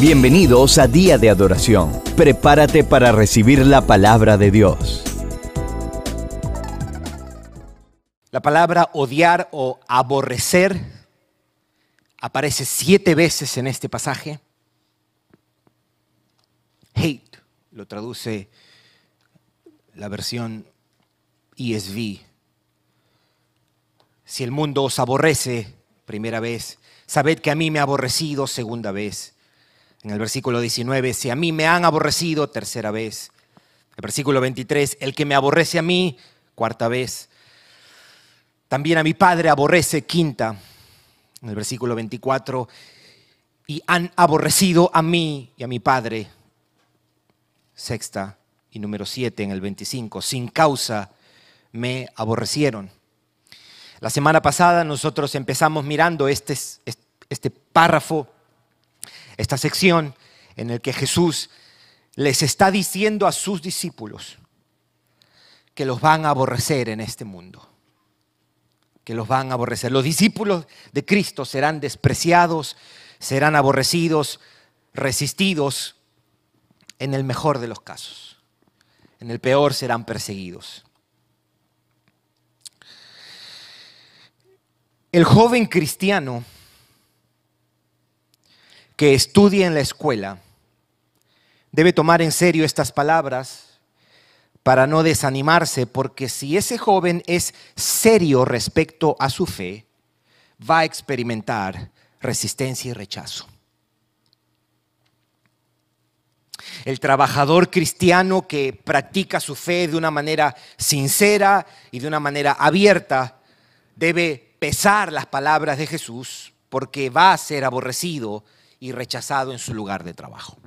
Bienvenidos a Día de Adoración. Prepárate para recibir la palabra de Dios. La palabra odiar o aborrecer aparece siete veces en este pasaje. Hate lo traduce la versión ESV. Si el mundo os aborrece, primera vez, sabed que a mí me ha aborrecido, segunda vez. En el versículo 19, si a mí me han aborrecido, tercera vez. El versículo 23, el que me aborrece a mí, cuarta vez. También a mi padre aborrece, quinta. En el versículo 24, y han aborrecido a mí y a mi padre, sexta. Y número siete en el 25, sin causa me aborrecieron. La semana pasada nosotros empezamos mirando este, este párrafo esta sección en el que Jesús les está diciendo a sus discípulos que los van a aborrecer en este mundo, que los van a aborrecer. Los discípulos de Cristo serán despreciados, serán aborrecidos, resistidos, en el mejor de los casos. En el peor serán perseguidos. El joven cristiano que estudie en la escuela debe tomar en serio estas palabras para no desanimarse, porque si ese joven es serio respecto a su fe, va a experimentar resistencia y rechazo. El trabajador cristiano que practica su fe de una manera sincera y de una manera abierta debe pesar las palabras de Jesús porque va a ser aborrecido y rechazado en su lugar de trabajo.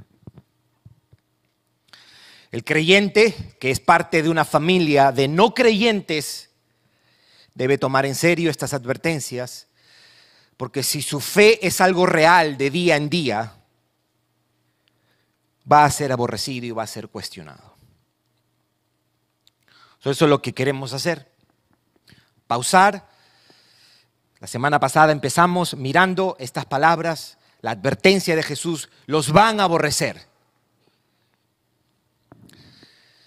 El creyente, que es parte de una familia de no creyentes, debe tomar en serio estas advertencias, porque si su fe es algo real de día en día, va a ser aborrecido y va a ser cuestionado. Eso es lo que queremos hacer. Pausar. La semana pasada empezamos mirando estas palabras la advertencia de Jesús, los van a aborrecer.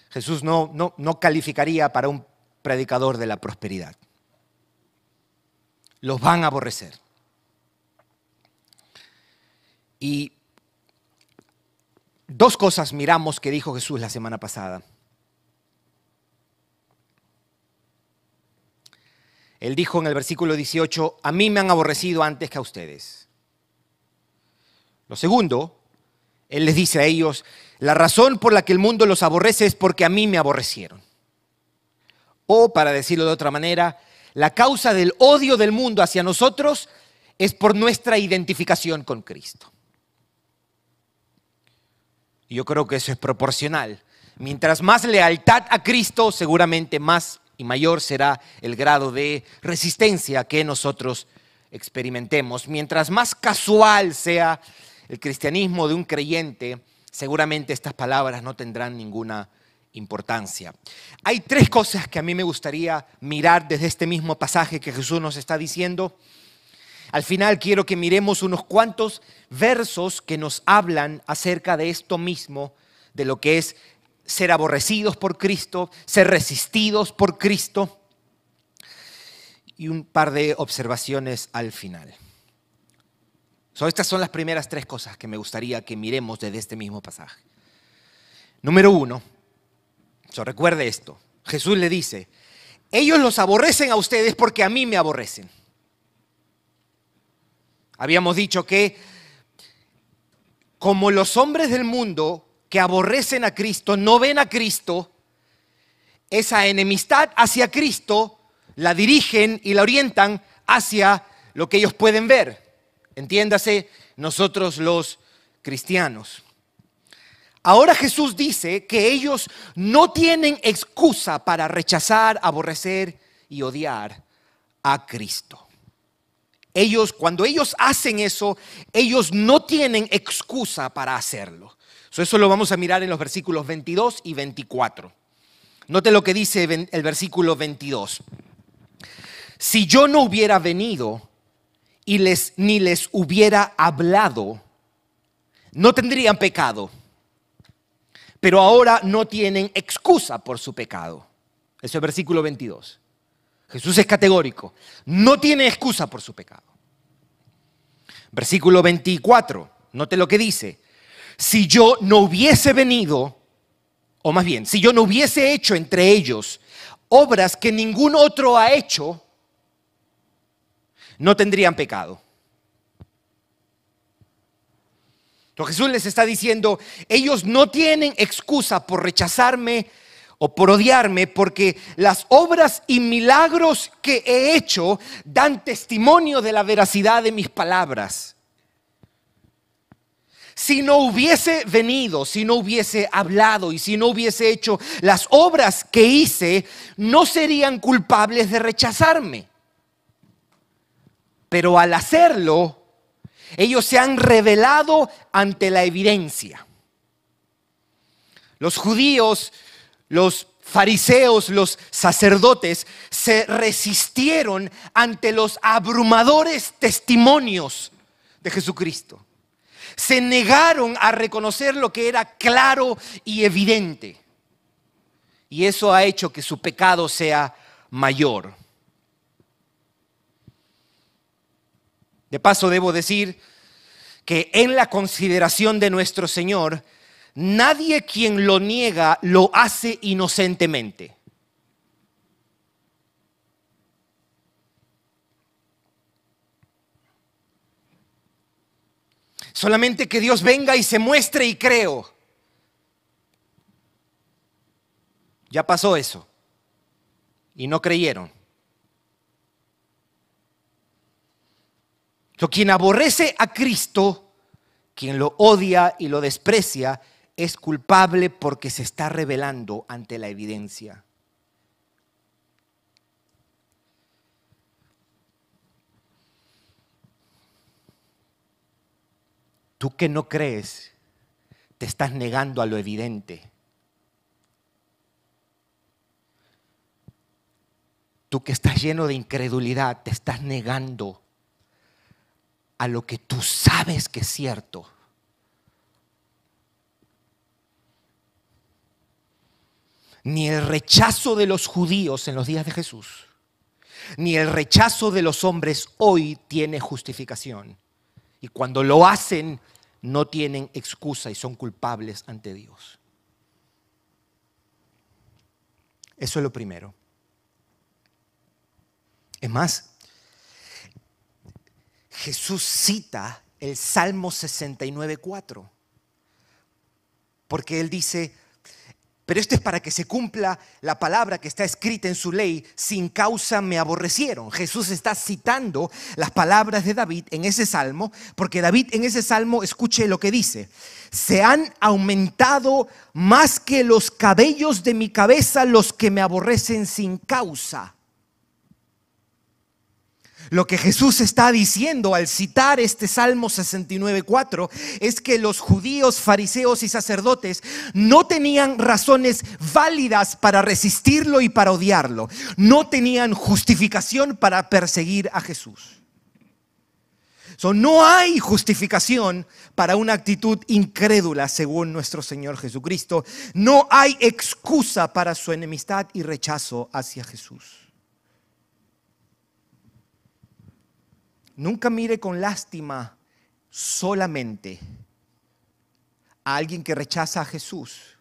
Jesús no, no, no calificaría para un predicador de la prosperidad. Los van a aborrecer. Y dos cosas miramos que dijo Jesús la semana pasada. Él dijo en el versículo 18, a mí me han aborrecido antes que a ustedes. Lo segundo, Él les dice a ellos, la razón por la que el mundo los aborrece es porque a mí me aborrecieron. O, para decirlo de otra manera, la causa del odio del mundo hacia nosotros es por nuestra identificación con Cristo. Y yo creo que eso es proporcional. Mientras más lealtad a Cristo, seguramente más y mayor será el grado de resistencia que nosotros experimentemos. Mientras más casual sea el cristianismo de un creyente, seguramente estas palabras no tendrán ninguna importancia. Hay tres cosas que a mí me gustaría mirar desde este mismo pasaje que Jesús nos está diciendo. Al final quiero que miremos unos cuantos versos que nos hablan acerca de esto mismo, de lo que es ser aborrecidos por Cristo, ser resistidos por Cristo, y un par de observaciones al final estas son las primeras tres cosas que me gustaría que miremos desde este mismo pasaje. Número uno, recuerde esto, Jesús le dice, ellos los aborrecen a ustedes porque a mí me aborrecen. Habíamos dicho que como los hombres del mundo que aborrecen a Cristo no ven a Cristo, esa enemistad hacia Cristo la dirigen y la orientan hacia lo que ellos pueden ver. Entiéndase, nosotros los cristianos. Ahora Jesús dice que ellos no tienen excusa para rechazar, aborrecer y odiar a Cristo. Ellos, cuando ellos hacen eso, ellos no tienen excusa para hacerlo. Eso lo vamos a mirar en los versículos 22 y 24. Note lo que dice el versículo 22. Si yo no hubiera venido y les, ni les hubiera hablado, no tendrían pecado, pero ahora no tienen excusa por su pecado. Eso es versículo 22. Jesús es categórico, no tiene excusa por su pecado. Versículo 24, note lo que dice. Si yo no hubiese venido, o más bien, si yo no hubiese hecho entre ellos obras que ningún otro ha hecho, no tendrían pecado. Entonces Jesús les está diciendo, ellos no tienen excusa por rechazarme o por odiarme, porque las obras y milagros que he hecho dan testimonio de la veracidad de mis palabras. Si no hubiese venido, si no hubiese hablado y si no hubiese hecho las obras que hice, no serían culpables de rechazarme. Pero al hacerlo, ellos se han revelado ante la evidencia. Los judíos, los fariseos, los sacerdotes se resistieron ante los abrumadores testimonios de Jesucristo. Se negaron a reconocer lo que era claro y evidente. Y eso ha hecho que su pecado sea mayor. De paso, debo decir que en la consideración de nuestro Señor, nadie quien lo niega lo hace inocentemente. Solamente que Dios venga y se muestre y creo. Ya pasó eso. Y no creyeron. Quien aborrece a Cristo, quien lo odia y lo desprecia, es culpable porque se está revelando ante la evidencia. Tú que no crees, te estás negando a lo evidente. Tú que estás lleno de incredulidad, te estás negando a lo que tú sabes que es cierto. Ni el rechazo de los judíos en los días de Jesús, ni el rechazo de los hombres hoy tiene justificación. Y cuando lo hacen, no tienen excusa y son culpables ante Dios. Eso es lo primero. Es más, Jesús cita el Salmo 69.4, porque él dice, pero esto es para que se cumpla la palabra que está escrita en su ley, sin causa me aborrecieron. Jesús está citando las palabras de David en ese salmo, porque David en ese salmo, escuche lo que dice, se han aumentado más que los cabellos de mi cabeza los que me aborrecen sin causa. Lo que Jesús está diciendo al citar este Salmo 69.4 es que los judíos, fariseos y sacerdotes no tenían razones válidas para resistirlo y para odiarlo. No tenían justificación para perseguir a Jesús. no hay justificación para una actitud incrédula según nuestro Señor Jesucristo. No hay excusa para su enemistad y rechazo hacia Jesús. Nunca mire con lástima solamente a alguien que rechaza a Jesús,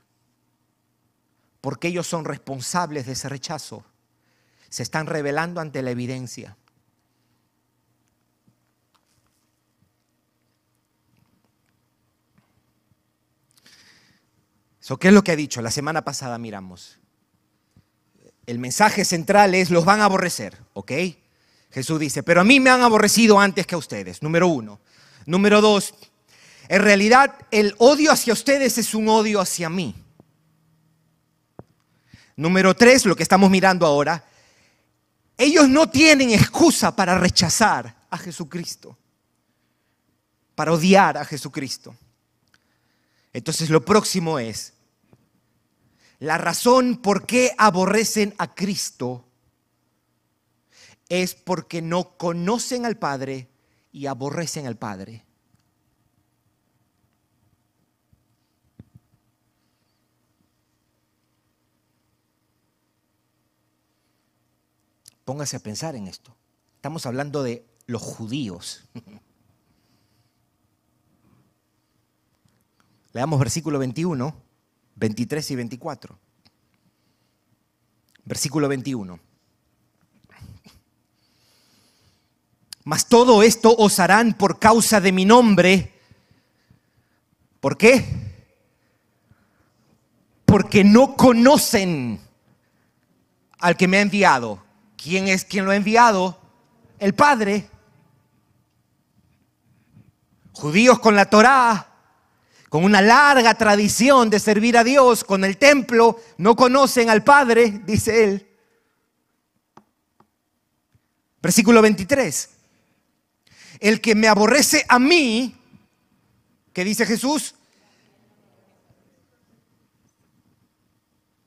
porque ellos son responsables de ese rechazo. Se están revelando ante la evidencia. ¿Qué es lo que ha dicho? La semana pasada miramos. El mensaje central es los van a aborrecer, ¿ok? Jesús dice, pero a mí me han aborrecido antes que a ustedes, número uno. Número dos, en realidad el odio hacia ustedes es un odio hacia mí. Número tres, lo que estamos mirando ahora, ellos no tienen excusa para rechazar a Jesucristo, para odiar a Jesucristo. Entonces lo próximo es, la razón por qué aborrecen a Cristo es porque no conocen al Padre y aborrecen al Padre. Póngase a pensar en esto. Estamos hablando de los judíos. Leamos versículo 21, 23 y 24. Versículo 21. Mas todo esto os harán por causa de mi nombre. ¿Por qué? Porque no conocen al que me ha enviado. ¿Quién es quien lo ha enviado? El Padre. Judíos con la Torá, con una larga tradición de servir a Dios, con el templo, no conocen al Padre, dice él. Versículo 23. El que me aborrece a mí, ¿qué dice Jesús?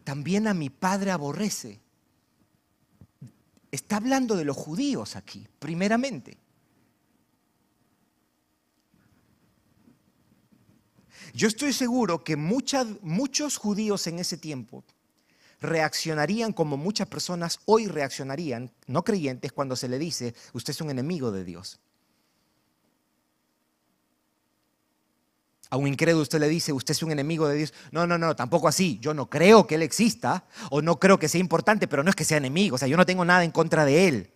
También a mi Padre aborrece. Está hablando de los judíos aquí, primeramente. Yo estoy seguro que muchos judíos en ese tiempo reaccionarían como muchas personas hoy reaccionarían, no creyentes, cuando se le dice, usted es un enemigo de Dios. A un incrédulo usted le dice, usted es un enemigo de Dios. No, no, no, tampoco así. Yo no creo que Él exista o no creo que sea importante, pero no es que sea enemigo. O sea, yo no tengo nada en contra de Él.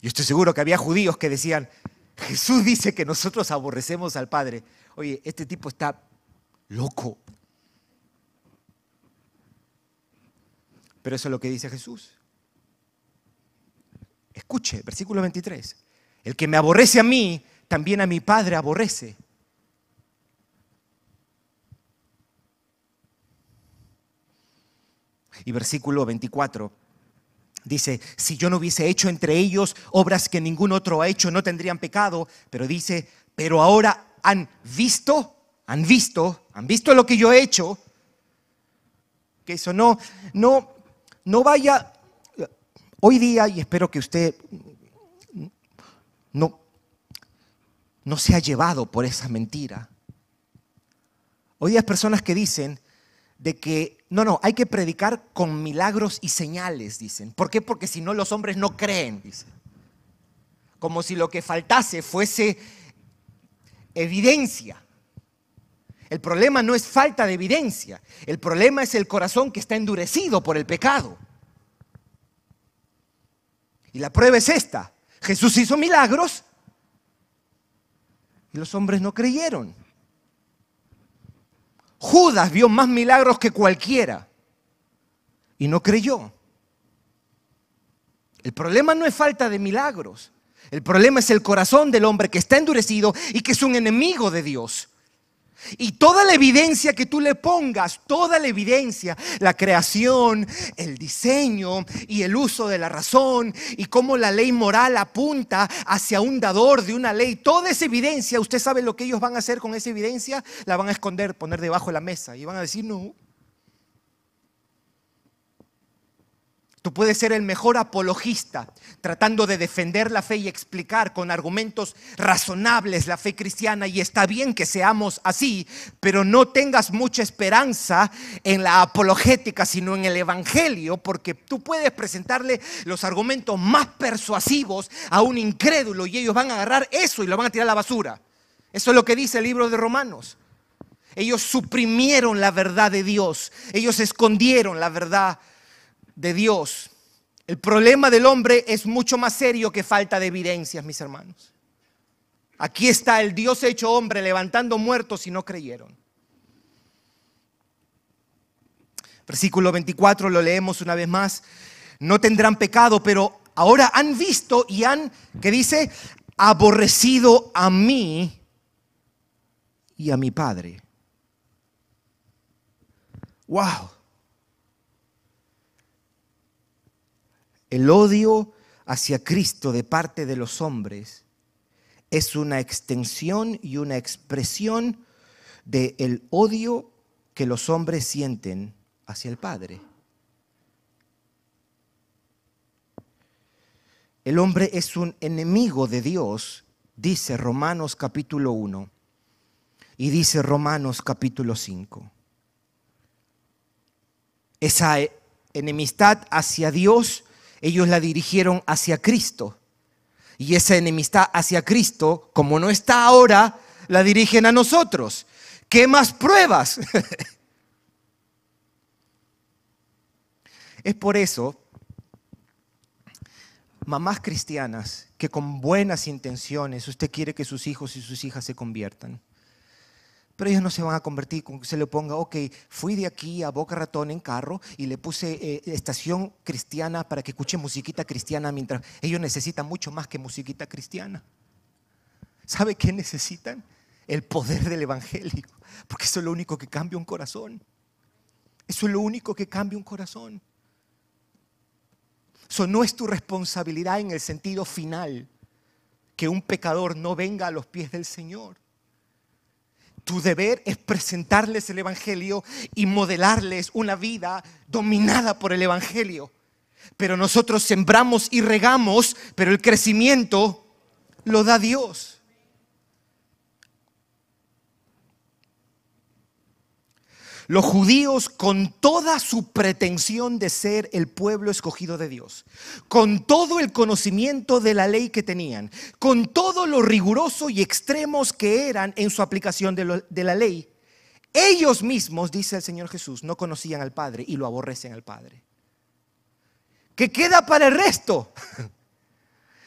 Yo estoy seguro que había judíos que decían, Jesús dice que nosotros aborrecemos al Padre. Oye, este tipo está loco. Pero eso es lo que dice Jesús. Escuche, versículo 23. El que me aborrece a mí, también a mi Padre aborrece. Y versículo 24 dice, si yo no hubiese hecho entre ellos obras que ningún otro ha hecho, no tendrían pecado, pero dice, pero ahora han visto, han visto, han visto lo que yo he hecho, que eso no, no, no vaya, hoy día, y espero que usted no, no sea llevado por esa mentira. Hoy hay personas que dicen de que, no, no, hay que predicar con milagros y señales, dicen. ¿Por qué? Porque si no los hombres no creen, dicen. Como si lo que faltase fuese evidencia. El problema no es falta de evidencia, el problema es el corazón que está endurecido por el pecado. Y la prueba es esta. Jesús hizo milagros, y los hombres no creyeron. Judas vio más milagros que cualquiera y no creyó. El problema no es falta de milagros. El problema es el corazón del hombre que está endurecido y que es un enemigo de Dios. Y toda la evidencia que tú le pongas, toda la evidencia, la creación, el diseño y el uso de la razón y cómo la ley moral apunta hacia un dador de una ley, toda esa evidencia, usted sabe lo que ellos van a hacer con esa evidencia, la van a esconder, poner debajo de la mesa y van a decir, no, Tú puedes ser el mejor apologista tratando de defender la fe y explicar con argumentos razonables la fe cristiana y está bien que seamos así, pero no tengas mucha esperanza en la apologética, sino en el Evangelio, porque tú puedes presentarle los argumentos más persuasivos a un incrédulo y ellos van a agarrar eso y lo van a tirar a la basura. Eso es lo que dice el libro de Romanos. Ellos suprimieron la verdad de Dios, ellos escondieron la verdad de Dios. El problema del hombre es mucho más serio que falta de evidencias, mis hermanos. Aquí está el Dios hecho hombre levantando muertos y no creyeron. Versículo 24 lo leemos una vez más. No tendrán pecado, pero ahora han visto y han, que dice, aborrecido a mí y a mi Padre. Wow. El odio hacia Cristo de parte de los hombres es una extensión y una expresión del odio que los hombres sienten hacia el Padre. El hombre es un enemigo de Dios, dice Romanos capítulo 1 y dice Romanos capítulo 5. Esa enemistad hacia Dios, ellos la dirigieron hacia Cristo. Y esa enemistad hacia Cristo, como no está ahora, la dirigen a nosotros. ¿Qué más pruebas? es por eso, mamás cristianas, que con buenas intenciones usted quiere que sus hijos y sus hijas se conviertan. Pero ellos no se van a convertir con que se le ponga, ok, fui de aquí a Boca Ratón en carro y le puse eh, estación cristiana para que escuche musiquita cristiana mientras ellos necesitan mucho más que musiquita cristiana. ¿Sabe qué necesitan? El poder del Evangelio. Porque eso es lo único que cambia un corazón. Eso es lo único que cambia un corazón. Eso no es tu responsabilidad en el sentido final que un pecador no venga a los pies del Señor. Tu deber es presentarles el Evangelio y modelarles una vida dominada por el Evangelio. Pero nosotros sembramos y regamos, pero el crecimiento lo da Dios. Los judíos con toda su pretensión de ser el pueblo escogido de Dios, con todo el conocimiento de la ley que tenían, con todo lo riguroso y extremos que eran en su aplicación de, de la ley, ellos mismos, dice el Señor Jesús, no conocían al Padre y lo aborrecen al Padre. ¿Qué queda para el resto?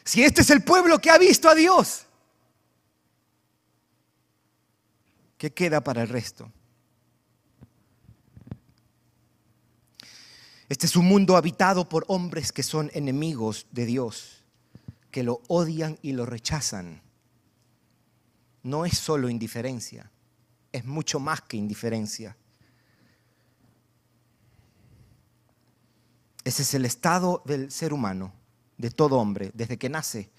Si este es el pueblo que ha visto a Dios, ¿qué queda para el resto? Este es un mundo habitado por hombres que son enemigos de Dios, que lo odian y lo rechazan. No es solo indiferencia, es mucho más que indiferencia. Ese es el estado del ser humano, de todo hombre, desde que nace.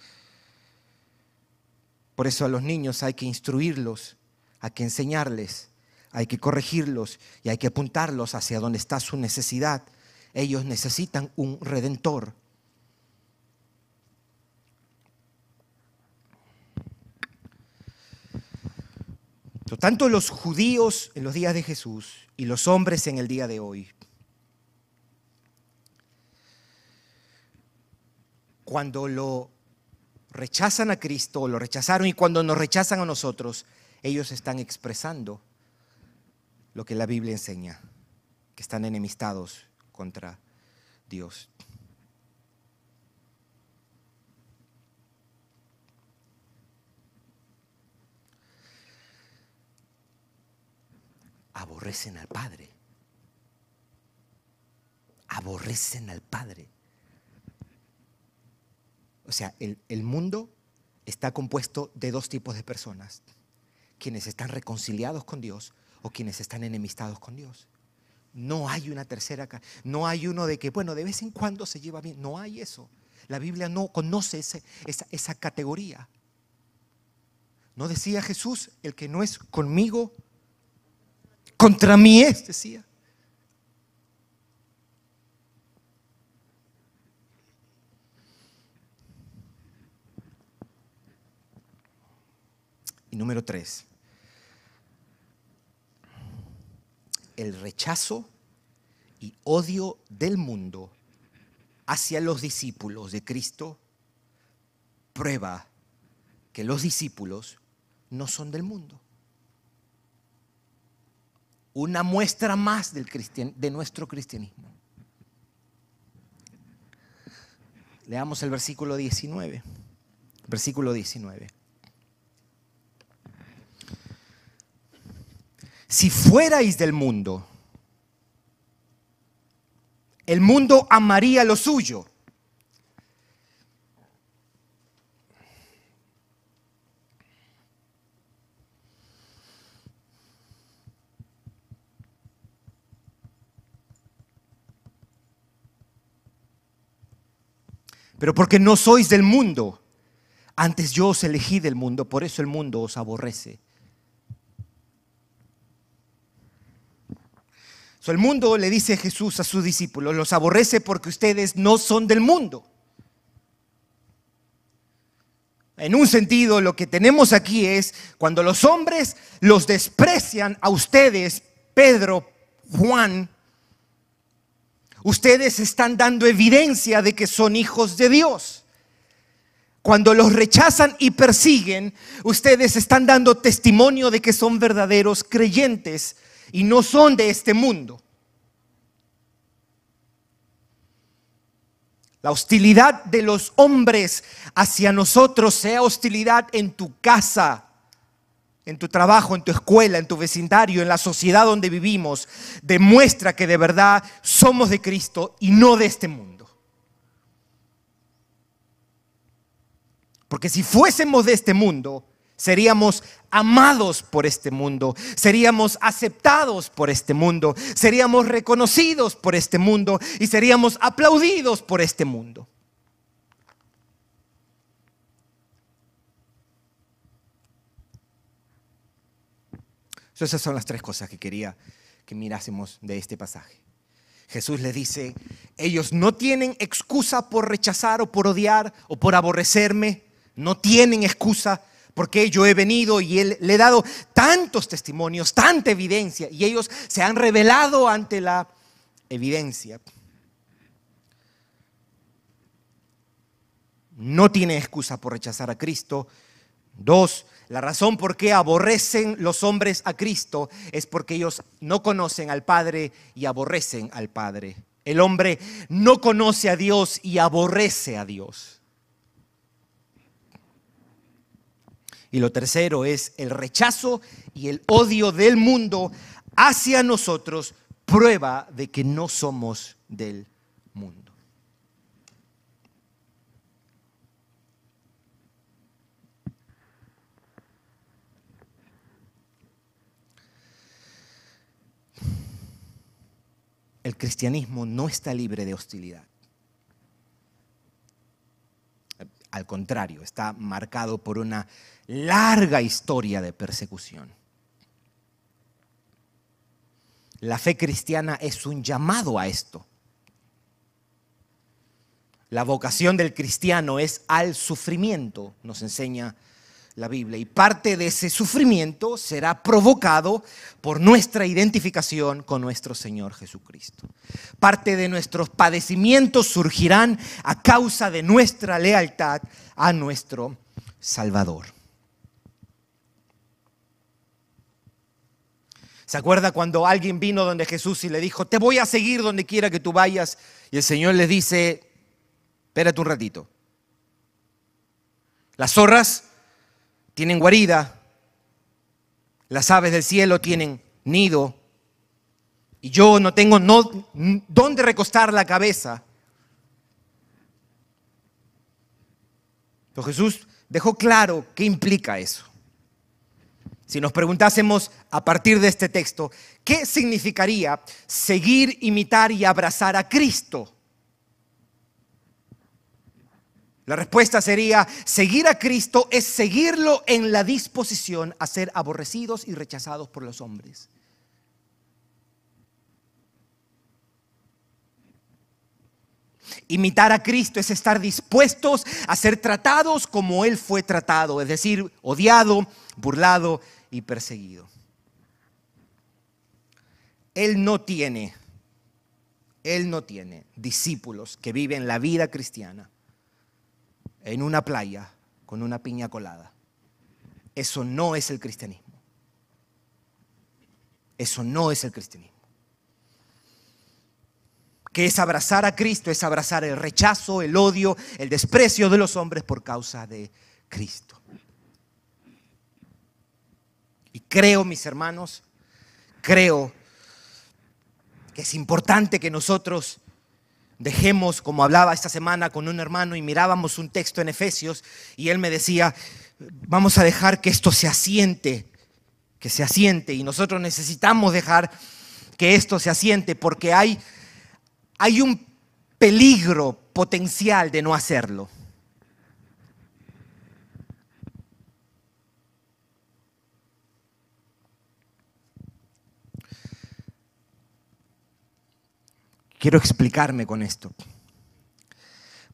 Por eso a los niños hay que instruirlos, hay que enseñarles, hay que corregirlos y hay que apuntarlos hacia donde está su necesidad ellos necesitan un redentor. Tanto los judíos en los días de Jesús y los hombres en el día de hoy. Cuando lo rechazan a Cristo, lo rechazaron y cuando nos rechazan a nosotros, ellos están expresando lo que la Biblia enseña, que están enemistados contra Dios. Aborrecen al Padre. Aborrecen al Padre. O sea, el, el mundo está compuesto de dos tipos de personas. Quienes están reconciliados con Dios o quienes están enemistados con Dios. No hay una tercera, no hay uno de que, bueno, de vez en cuando se lleva bien. No hay eso. La Biblia no conoce esa, esa categoría. ¿No decía Jesús, el que no es conmigo, contra mí es, decía? Y número tres, el rechazo y odio del mundo hacia los discípulos de Cristo prueba que los discípulos no son del mundo. Una muestra más del de nuestro cristianismo. Leamos el versículo 19. Versículo 19. Si fuerais del mundo, el mundo amaría lo suyo. Pero porque no sois del mundo, antes yo os elegí del mundo, por eso el mundo os aborrece. El mundo le dice Jesús a sus discípulos, los aborrece porque ustedes no son del mundo. En un sentido, lo que tenemos aquí es cuando los hombres los desprecian a ustedes, Pedro, Juan, ustedes están dando evidencia de que son hijos de Dios. Cuando los rechazan y persiguen, ustedes están dando testimonio de que son verdaderos creyentes y no son de este mundo. La hostilidad de los hombres hacia nosotros, sea hostilidad en tu casa, en tu trabajo, en tu escuela, en tu vecindario, en la sociedad donde vivimos, demuestra que de verdad somos de Cristo y no de este mundo. Porque si fuésemos de este mundo, seríamos amados por este mundo, seríamos aceptados por este mundo, seríamos reconocidos por este mundo y seríamos aplaudidos por este mundo. Esas son las tres cosas que quería que mirásemos de este pasaje. Jesús le dice, ellos no tienen excusa por rechazar o por odiar o por aborrecerme no tienen excusa porque yo he venido y él, le he dado tantos testimonios, tanta evidencia, y ellos se han revelado ante la evidencia. No tienen excusa por rechazar a Cristo. Dos, la razón por qué aborrecen los hombres a Cristo es porque ellos no conocen al Padre y aborrecen al Padre. El hombre no conoce a Dios y aborrece a Dios. Y lo tercero es el rechazo y el odio del mundo hacia nosotros, prueba de que no somos del mundo. El cristianismo no está libre de hostilidad. Al contrario, está marcado por una larga historia de persecución. La fe cristiana es un llamado a esto. La vocación del cristiano es al sufrimiento, nos enseña la Biblia. Y parte de ese sufrimiento será provocado por nuestra identificación con nuestro Señor Jesucristo. Parte de nuestros padecimientos surgirán a causa de nuestra lealtad a nuestro Salvador. ¿Se acuerda cuando alguien vino donde Jesús y le dijo, te voy a seguir donde quiera que tú vayas? Y el Señor le dice, espérate un ratito. Las zorras tienen guarida, las aves del cielo tienen nido, y yo no tengo no, dónde recostar la cabeza. Pero Jesús dejó claro qué implica eso. Si nos preguntásemos a partir de este texto, ¿qué significaría seguir, imitar y abrazar a Cristo? La respuesta sería, seguir a Cristo es seguirlo en la disposición a ser aborrecidos y rechazados por los hombres. Imitar a Cristo es estar dispuestos a ser tratados como Él fue tratado, es decir, odiado, burlado y perseguido. Él no tiene, Él no tiene discípulos que viven la vida cristiana en una playa con una piña colada. Eso no es el cristianismo. Eso no es el cristianismo. Que es abrazar a Cristo, es abrazar el rechazo, el odio, el desprecio de los hombres por causa de Cristo. Y creo, mis hermanos, creo que es importante que nosotros dejemos, como hablaba esta semana con un hermano y mirábamos un texto en Efesios y él me decía, vamos a dejar que esto se asiente, que se asiente y nosotros necesitamos dejar que esto se asiente porque hay, hay un peligro potencial de no hacerlo. Quiero explicarme con esto.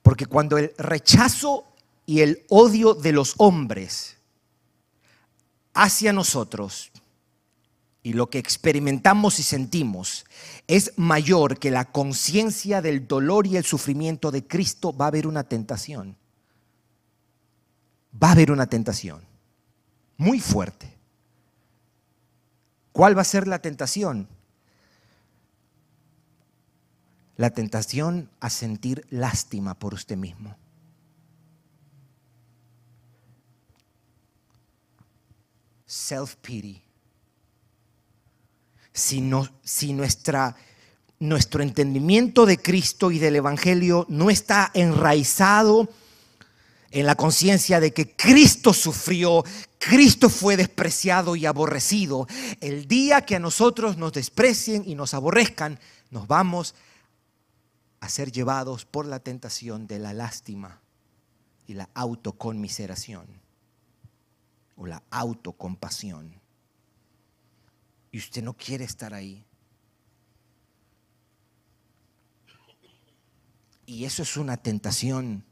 Porque cuando el rechazo y el odio de los hombres hacia nosotros y lo que experimentamos y sentimos es mayor que la conciencia del dolor y el sufrimiento de Cristo, va a haber una tentación. Va a haber una tentación muy fuerte. ¿Cuál va a ser la tentación? La tentación a sentir lástima por usted mismo. Self-pity si, si nuestra, nuestro entendimiento de Cristo y del Evangelio no está enraizado en la conciencia de que Cristo sufrió, Cristo fue despreciado y aborrecido, el día que a nosotros nos desprecien y nos aborrezcan, nos vamos a ser llevados por la tentación de la lástima y la autoconmiseración o la autocompasión y usted no quiere estar ahí. Y eso es una tentación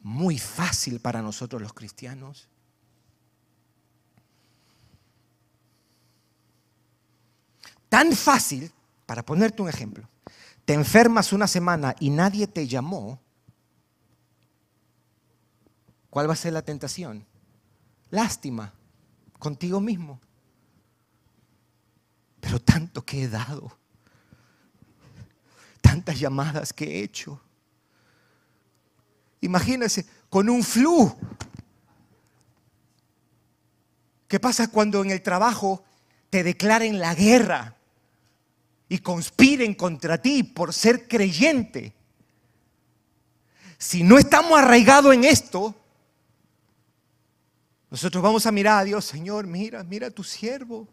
muy fácil para nosotros los cristianos. Tan fácil, para ponerte un ejemplo, te enfermas una semana y nadie te llamó, ¿cuál va a ser la tentación? Lástima contigo mismo pero tanto que he dado, tantas llamadas que he hecho. Imagínense, con un flu. ¿Qué pasa cuando en el trabajo te declaren la guerra y conspiren contra ti por ser creyente? Si no estamos arraigados en esto, nosotros vamos a mirar a Dios, Señor, mira, mira a tu siervo.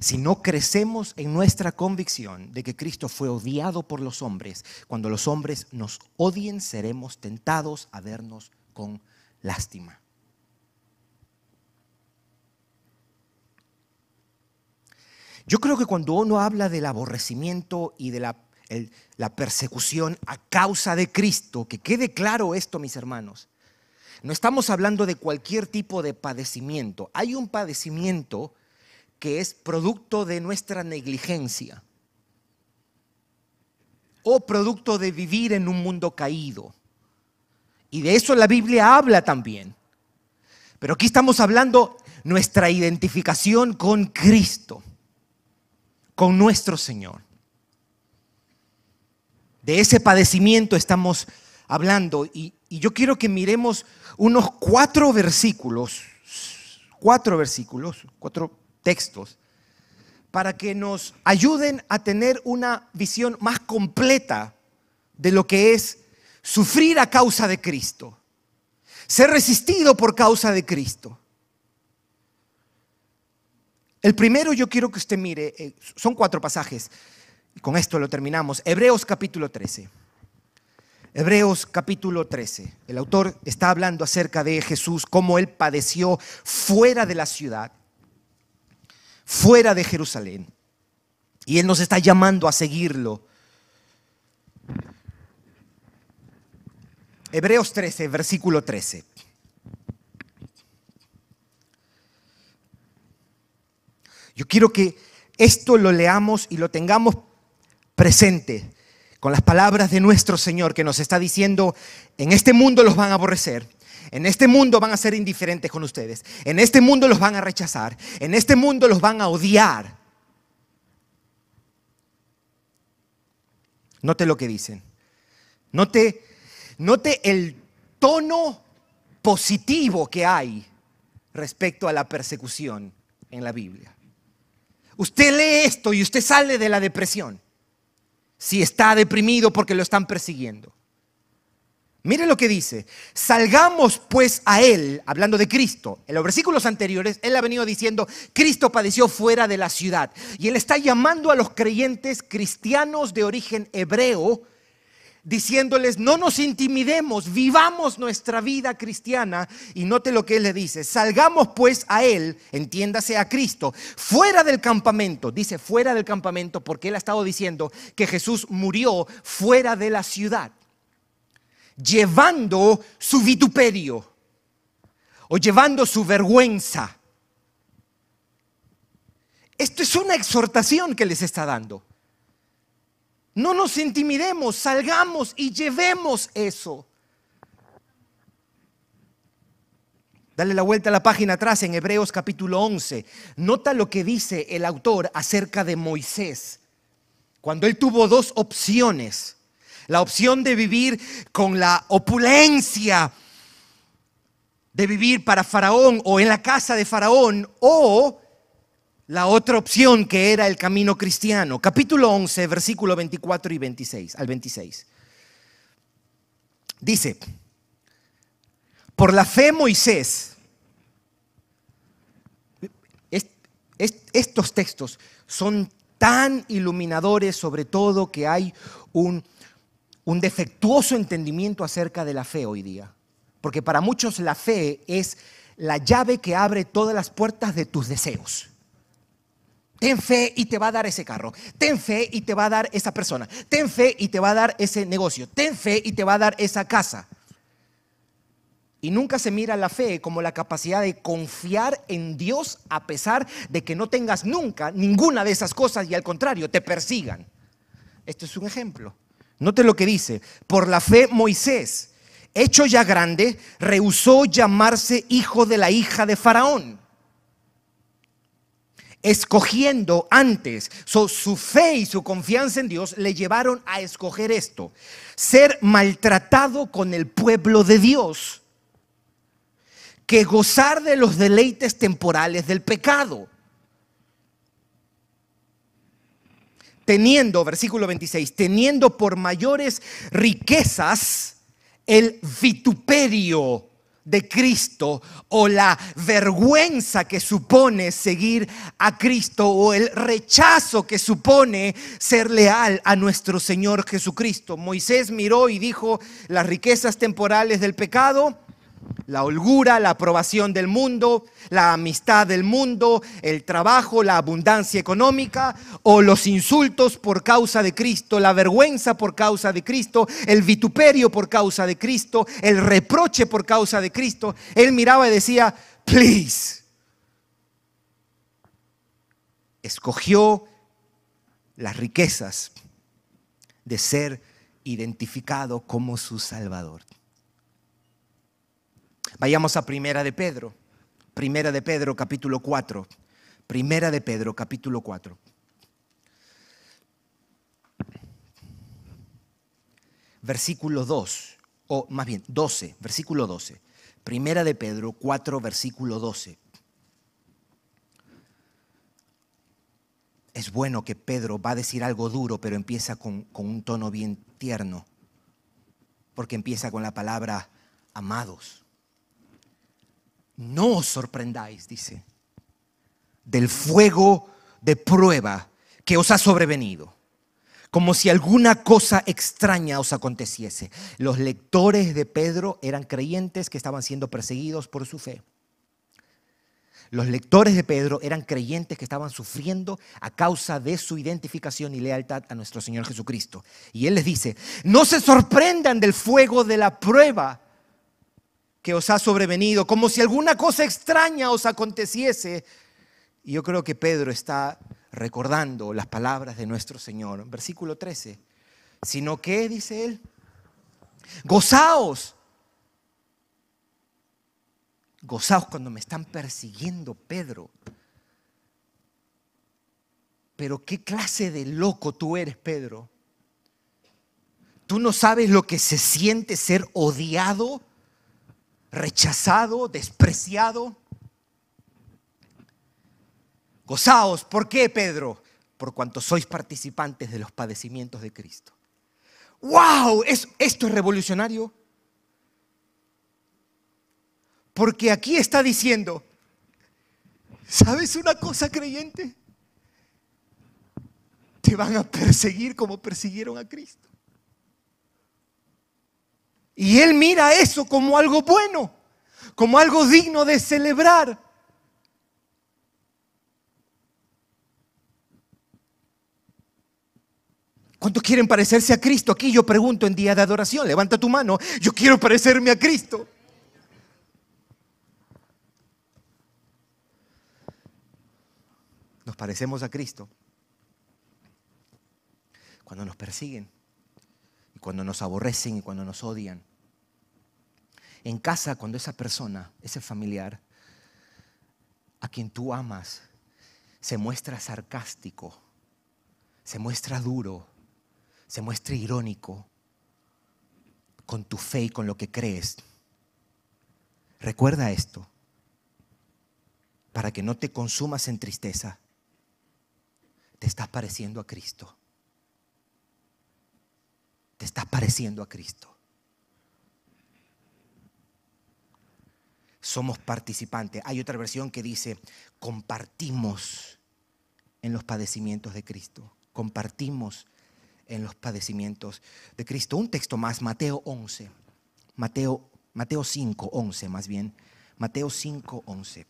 Si no crecemos en nuestra convicción de que Cristo fue odiado por los hombres, cuando los hombres nos odien, seremos tentados a vernos con lástima. Yo creo que cuando uno habla del aborrecimiento y de la, persecución a causa de Cristo, que quede claro esto, mis hermanos, no estamos hablando de cualquier tipo de padecimiento. Hay un padecimiento que es producto de nuestra negligencia o producto de vivir en un mundo caído. Y de eso la Biblia habla también. Pero aquí estamos hablando nuestra identificación con Cristo, con nuestro Señor. De ese padecimiento estamos hablando y, yo quiero que miremos unos cuatro versículos, cuatro versículos, cuatro textos para que nos ayuden a tener una visión más completa de lo que es sufrir a causa de Cristo, ser resistido por causa de Cristo. El primero yo quiero que usted mire, eh, son cuatro pasajes, y con esto lo terminamos. Hebreos capítulo 13. Hebreos capítulo 13. El autor está hablando acerca de Jesús, cómo él padeció fuera de la ciudad fuera de Jerusalén. Y Él nos está llamando a seguirlo. Hebreos 13, versículo 13. Yo quiero que esto lo leamos y lo tengamos presente con las palabras de nuestro Señor que nos está diciendo, en este mundo los van a aborrecer, en este mundo van a ser indiferentes con ustedes. En este mundo los van a rechazar. En este mundo los van a odiar. Note lo que dicen. Note, note el tono positivo que hay respecto a la persecución en la Biblia. Usted lee esto y usted sale de la depresión si está deprimido porque lo están persiguiendo. Mire lo que dice. Salgamos pues a Él, hablando de Cristo. En los versículos anteriores, Él ha venido diciendo, Cristo padeció fuera de la ciudad. Y Él está llamando a los creyentes cristianos de origen hebreo, diciéndoles, no nos intimidemos, vivamos nuestra vida cristiana. Y note lo que Él le dice, salgamos pues a Él, entiéndase a Cristo, fuera del campamento. Dice fuera del campamento porque Él ha estado diciendo que Jesús murió fuera de la ciudad. llevando su vituperio o llevando su vergüenza. Esto es una exhortación que les está dando. No nos intimidemos, salgamos y llevemos eso. Dale la vuelta a la página atrás en Hebreos capítulo 11. Nota lo que dice el autor acerca de Moisés. Cuando él tuvo dos opciones. La opción de vivir con la opulencia, de vivir para Faraón o en la casa de Faraón, o la otra opción que era el camino cristiano. Capítulo 11, versículo 24 y 26, al 26. Dice, por la fe Moisés, estos textos son tan iluminadores sobre todo que hay un, un defectuoso entendimiento acerca de la fe hoy día. Porque para muchos la fe es la llave que abre todas las puertas de tus deseos. Ten fe y te va a dar ese carro. Ten fe y te va a dar esa persona. Ten fe y te va a dar ese negocio. Ten fe y te va a dar esa casa. Y nunca se mira la fe como la capacidad de confiar en Dios a pesar de que no tengas nunca ninguna de esas cosas y al contrario, te persigan. Esto es un ejemplo. Note lo que dice. Por la fe Moisés, hecho ya grande, rehusó llamarse hijo de la hija de Faraón. Escogiendo antes, su fe y su confianza en Dios le llevaron a escoger esto, ser maltratado con el pueblo de Dios que gozar de los deleites temporales del pecado. Teniendo, versículo 26, teniendo por mayores riquezas el vituperio de Cristo o la vergüenza que supone seguir a Cristo o el rechazo que supone ser leal a nuestro Señor Jesucristo. Moisés miró y dijo, las riquezas temporales del pecado la holgura, la aprobación del mundo, la amistad del mundo, el trabajo, la abundancia económica o los insultos por causa de Cristo, la vergüenza por causa de Cristo, el vituperio por causa de Cristo, el reproche por causa de Cristo. Él miraba y decía, please. Escogió las riquezas de ser identificado como su Salvador. Vayamos a Primera de Pedro. Primera de Pedro capítulo 4. Primera de Pedro capítulo 4. Versículo 2, o más bien 12, versículo 12. Primera de Pedro 4, versículo 12. Es bueno que Pedro va a decir algo duro, pero empieza con, con un tono bien tierno, porque empieza con la palabra amados no os sorprendáis, dice, del fuego de prueba que os ha sobrevenido, como si alguna cosa extraña os aconteciese. Los lectores de Pedro eran creyentes que estaban siendo perseguidos por su fe. Los lectores de Pedro eran creyentes que estaban sufriendo a causa de su identificación y lealtad a nuestro Señor Jesucristo. Y Él les dice, no se sorprendan del fuego de la prueba que os ha sobrevenido, como si alguna cosa extraña os aconteciese. Y yo creo que Pedro está recordando las palabras de nuestro Señor. Versículo 13. Sino que, dice él, gozaos. Gozaos cuando me están persiguiendo, Pedro. Pero qué clase de loco tú eres, Pedro. Tú no sabes lo que se siente ser odiado rechazado, despreciado. Gozaos, ¿por qué, Pedro? Por cuanto sois participantes de los padecimientos de Cristo. ¡Wow! ¿Esto es revolucionario? Porque aquí está diciendo, ¿sabes una cosa creyente? Te van a perseguir como persiguieron a Cristo. Y él mira eso como algo bueno, como algo digno de celebrar. ¿Cuántos quieren parecerse a Cristo? Aquí yo pregunto en día de adoración, levanta tu mano, yo quiero parecerme a Cristo. Nos parecemos a Cristo cuando nos persiguen, y cuando nos aborrecen y cuando nos odian. En casa, cuando esa persona, ese familiar, a quien tú amas, se muestra sarcástico, se muestra duro, se muestra irónico con tu fe y con lo que crees. Recuerda esto, para que no te consumas en tristeza. Te estás pareciendo a Cristo. Te estás pareciendo a Cristo. Somos participantes. Hay otra versión que dice, compartimos en los padecimientos de Cristo. Compartimos en los padecimientos de Cristo. Un texto más, Mateo 11. Mateo, Mateo 5, 11 más bien. Mateo 5, 11.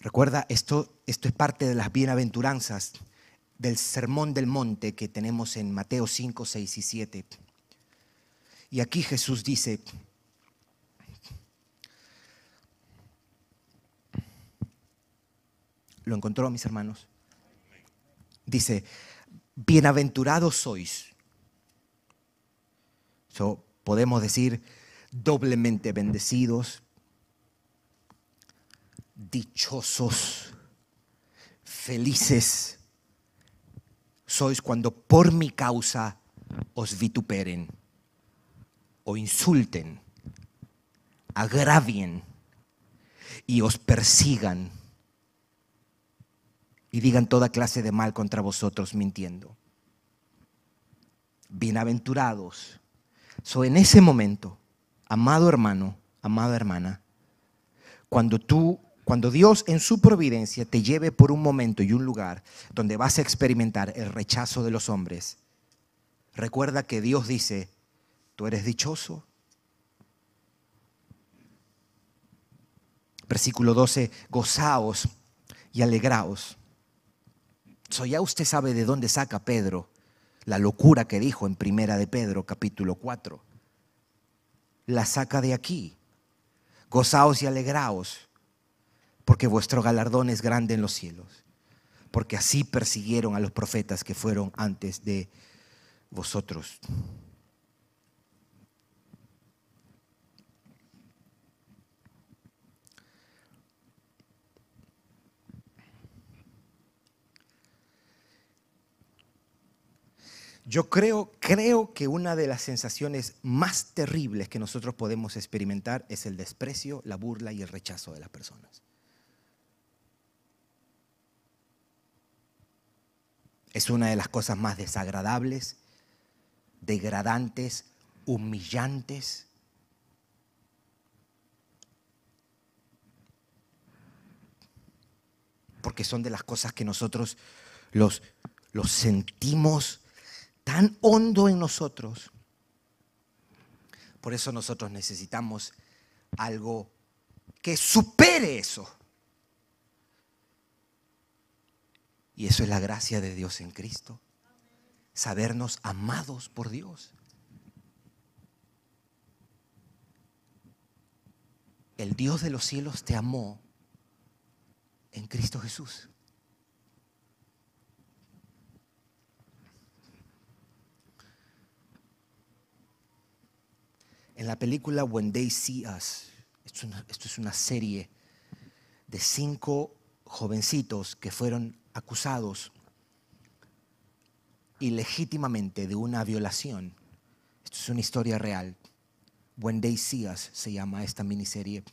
Recuerda, esto, esto es parte de las bienaventuranzas del sermón del monte que tenemos en Mateo 5, 6 y 7. Y aquí Jesús dice, ¿lo encontró mis hermanos? Dice, bienaventurados sois. So, podemos decir doblemente bendecidos, dichosos, felices sois cuando por mi causa os vituperen o insulten, agravien y os persigan y digan toda clase de mal contra vosotros mintiendo. Bienaventurados. So en ese momento, amado hermano, amada hermana, cuando tú cuando Dios en su providencia te lleve por un momento y un lugar donde vas a experimentar el rechazo de los hombres, recuerda que Dios dice, tú eres dichoso. Versículo 12, gozaos y alegraos. So ya usted sabe de dónde saca Pedro la locura que dijo en Primera de Pedro capítulo 4. La saca de aquí. Gozaos y alegraos porque vuestro galardón es grande en los cielos, porque así persiguieron a los profetas que fueron antes de vosotros. Yo creo, creo que una de las sensaciones más terribles que nosotros podemos experimentar es el desprecio, la burla y el rechazo de las personas. Es una de las cosas más desagradables, degradantes, humillantes. Porque son de las cosas que nosotros los, sentimos tan hondo en nosotros. Por eso nosotros necesitamos algo que supere eso. Y eso es la gracia de Dios en Cristo. Sabernos amados por Dios. El Dios de los cielos te amó en Cristo Jesús. En la película When They See Us, esto es una, serie de cinco jovencitos que fueron acusados ilegítimamente de una violación. Esto es una historia real. When They See Us se llama esta miniserie.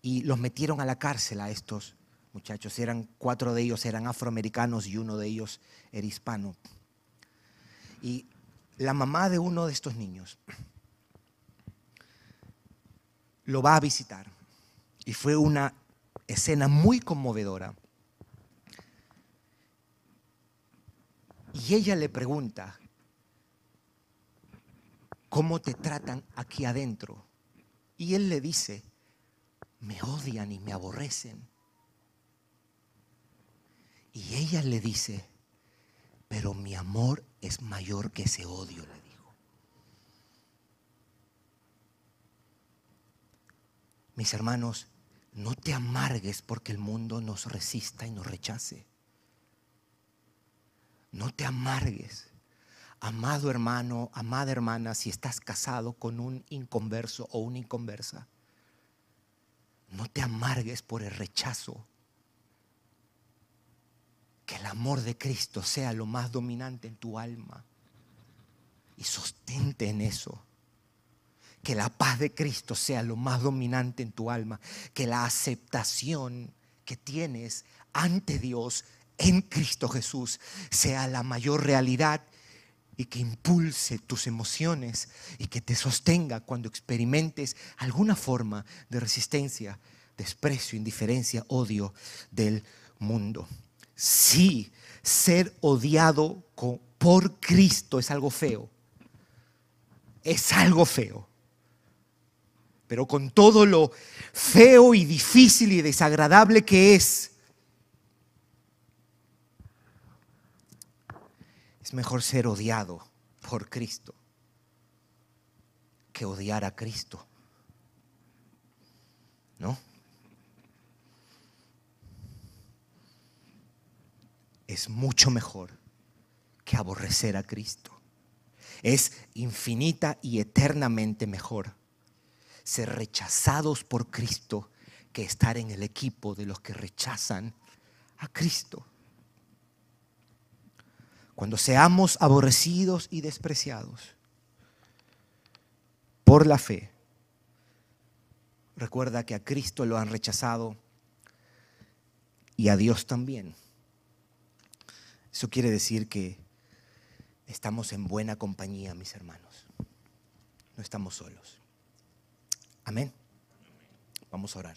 Y los metieron a la cárcel a estos muchachos. Eran cuatro de ellos eran afroamericanos y uno de ellos era hispano. Y la mamá de uno de estos niños lo va a visitar. Y fue una escena muy conmovedora Y ella le pregunta, ¿cómo te tratan aquí adentro? Y él le dice, me odian y me aborrecen. Y ella le dice, pero mi amor es mayor que ese odio, le dijo. Mis hermanos, no te amargues porque el mundo nos resista y nos rechace. No te amargues. Amado hermano, amada hermana, si estás casado con un inconverso o una inconversa, no te amargues por el rechazo. Que el amor de Cristo sea lo más dominante en tu alma. Y sostente en eso. Que la paz de Cristo sea lo más dominante en tu alma. Que la aceptación que tienes ante Dios en Cristo Jesús sea la mayor realidad y que impulse tus emociones y que te sostenga cuando experimentes alguna forma de resistencia, desprecio, indiferencia, odio del mundo. Sí, ser odiado por Cristo es algo feo. Es algo feo. Pero con todo lo feo y difícil y desagradable que es, Mejor ser odiado por Cristo que odiar a Cristo. ¿No? Es mucho mejor que aborrecer a Cristo. Es infinita y eternamente mejor ser rechazados por Cristo que estar en el equipo de los que rechazan a Cristo cuando seamos aborrecidos y despreciados por la fe, recuerda que a Cristo lo han rechazado y a Dios también. Eso quiere decir que estamos en buena compañía, mis hermanos. No estamos solos. Amén. Vamos a orar.